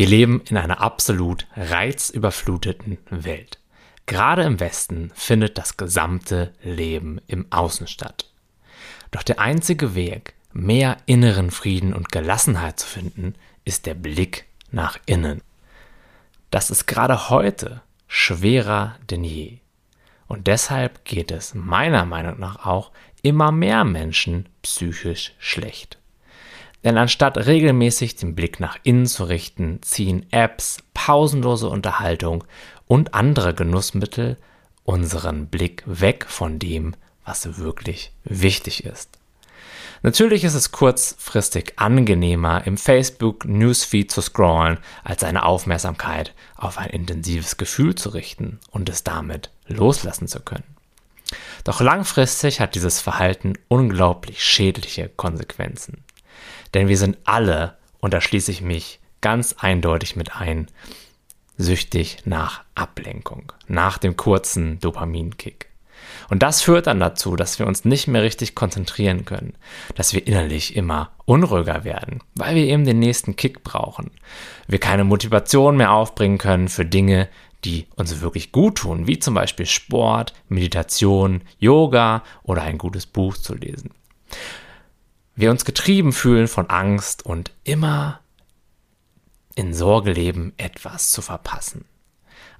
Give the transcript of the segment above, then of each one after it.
Wir leben in einer absolut reizüberfluteten Welt. Gerade im Westen findet das gesamte Leben im Außen statt. Doch der einzige Weg, mehr inneren Frieden und Gelassenheit zu finden, ist der Blick nach innen. Das ist gerade heute schwerer denn je. Und deshalb geht es meiner Meinung nach auch immer mehr Menschen psychisch schlecht. Denn anstatt regelmäßig den Blick nach innen zu richten, ziehen Apps, pausenlose Unterhaltung und andere Genussmittel unseren Blick weg von dem, was wirklich wichtig ist. Natürlich ist es kurzfristig angenehmer, im Facebook Newsfeed zu scrollen, als seine Aufmerksamkeit auf ein intensives Gefühl zu richten und es damit loslassen zu können. Doch langfristig hat dieses Verhalten unglaublich schädliche Konsequenzen. Denn wir sind alle, und da schließe ich mich ganz eindeutig mit ein, süchtig nach Ablenkung, nach dem kurzen Dopaminkick. Und das führt dann dazu, dass wir uns nicht mehr richtig konzentrieren können, dass wir innerlich immer unruhiger werden, weil wir eben den nächsten Kick brauchen. Wir keine Motivation mehr aufbringen können für Dinge, die uns wirklich gut tun, wie zum Beispiel Sport, Meditation, Yoga oder ein gutes Buch zu lesen wir uns getrieben fühlen von Angst und immer in Sorge leben, etwas zu verpassen.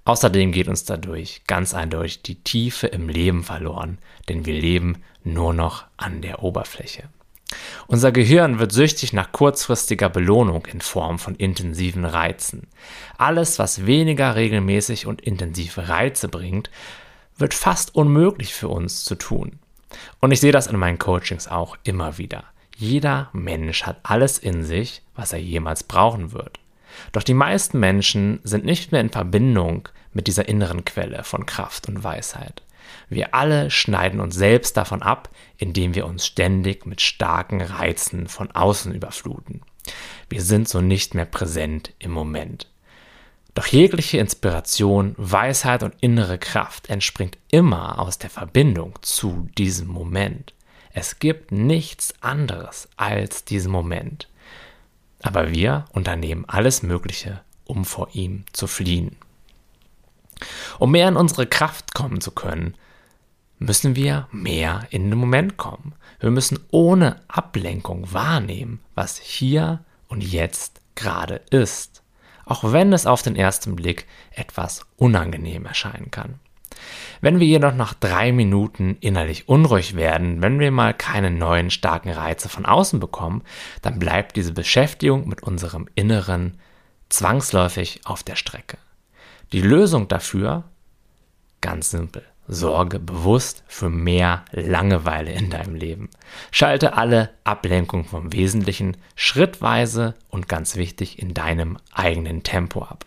Außerdem geht uns dadurch ganz eindeutig die Tiefe im Leben verloren, denn wir leben nur noch an der Oberfläche. Unser Gehirn wird süchtig nach kurzfristiger Belohnung in Form von intensiven Reizen. Alles, was weniger regelmäßig und intensive Reize bringt, wird fast unmöglich für uns zu tun. Und ich sehe das in meinen Coachings auch immer wieder. Jeder Mensch hat alles in sich, was er jemals brauchen wird. Doch die meisten Menschen sind nicht mehr in Verbindung mit dieser inneren Quelle von Kraft und Weisheit. Wir alle schneiden uns selbst davon ab, indem wir uns ständig mit starken Reizen von außen überfluten. Wir sind so nicht mehr präsent im Moment. Doch jegliche Inspiration, Weisheit und innere Kraft entspringt immer aus der Verbindung zu diesem Moment. Es gibt nichts anderes als diesen Moment. Aber wir unternehmen alles Mögliche, um vor ihm zu fliehen. Um mehr in unsere Kraft kommen zu können, müssen wir mehr in den Moment kommen. Wir müssen ohne Ablenkung wahrnehmen, was hier und jetzt gerade ist, auch wenn es auf den ersten Blick etwas unangenehm erscheinen kann. Wenn wir jedoch nach drei Minuten innerlich unruhig werden, wenn wir mal keine neuen starken Reize von außen bekommen, dann bleibt diese Beschäftigung mit unserem Inneren zwangsläufig auf der Strecke. Die Lösung dafür? Ganz simpel. Sorge bewusst für mehr Langeweile in deinem Leben. Schalte alle Ablenkung vom Wesentlichen schrittweise und ganz wichtig in deinem eigenen Tempo ab.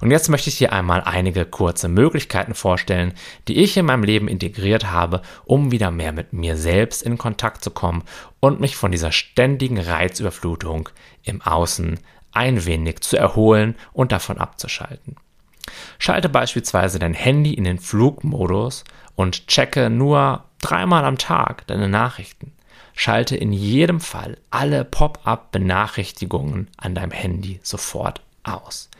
Und jetzt möchte ich dir einmal einige kurze Möglichkeiten vorstellen, die ich in meinem Leben integriert habe, um wieder mehr mit mir selbst in Kontakt zu kommen und mich von dieser ständigen Reizüberflutung im Außen ein wenig zu erholen und davon abzuschalten. Schalte beispielsweise dein Handy in den Flugmodus und checke nur dreimal am Tag deine Nachrichten. Schalte in jedem Fall alle Pop-up-Benachrichtigungen an deinem Handy sofort aus.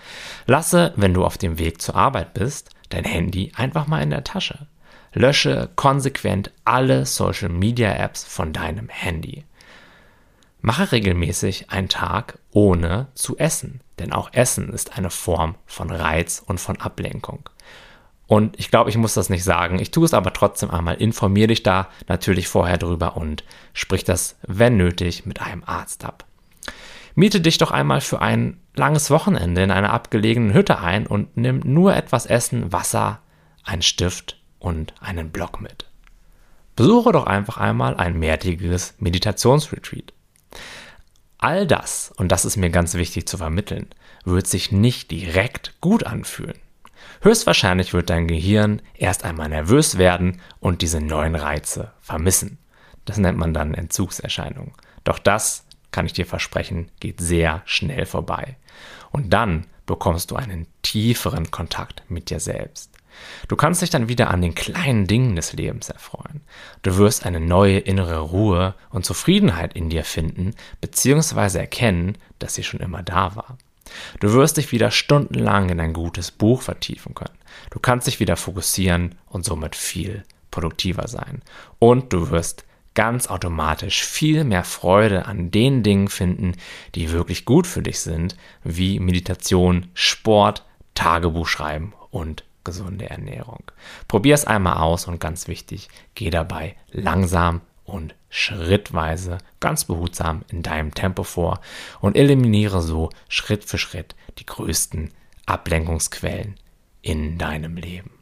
Lasse, wenn du auf dem Weg zur Arbeit bist, dein Handy einfach mal in der Tasche. Lösche konsequent alle Social Media Apps von deinem Handy. Mache regelmäßig einen Tag ohne zu essen, denn auch Essen ist eine Form von Reiz und von Ablenkung. Und ich glaube, ich muss das nicht sagen. Ich tue es aber trotzdem einmal. Informiere dich da natürlich vorher drüber und sprich das, wenn nötig, mit einem Arzt ab. Miete dich doch einmal für ein langes Wochenende in einer abgelegenen Hütte ein und nimm nur etwas Essen, Wasser, einen Stift und einen Block mit. Besuche doch einfach einmal ein mehrtägiges Meditationsretreat. All das, und das ist mir ganz wichtig zu vermitteln, wird sich nicht direkt gut anfühlen. Höchstwahrscheinlich wird dein Gehirn erst einmal nervös werden und diese neuen Reize vermissen. Das nennt man dann Entzugserscheinung. Doch das kann ich dir versprechen, geht sehr schnell vorbei. Und dann bekommst du einen tieferen Kontakt mit dir selbst. Du kannst dich dann wieder an den kleinen Dingen des Lebens erfreuen. Du wirst eine neue innere Ruhe und Zufriedenheit in dir finden, beziehungsweise erkennen, dass sie schon immer da war. Du wirst dich wieder stundenlang in ein gutes Buch vertiefen können. Du kannst dich wieder fokussieren und somit viel produktiver sein. Und du wirst ganz automatisch viel mehr Freude an den Dingen finden, die wirklich gut für dich sind, wie Meditation, Sport, Tagebuch schreiben und gesunde Ernährung. Probier es einmal aus und ganz wichtig, geh dabei langsam und schrittweise, ganz behutsam in deinem Tempo vor und eliminiere so Schritt für Schritt die größten Ablenkungsquellen in deinem Leben.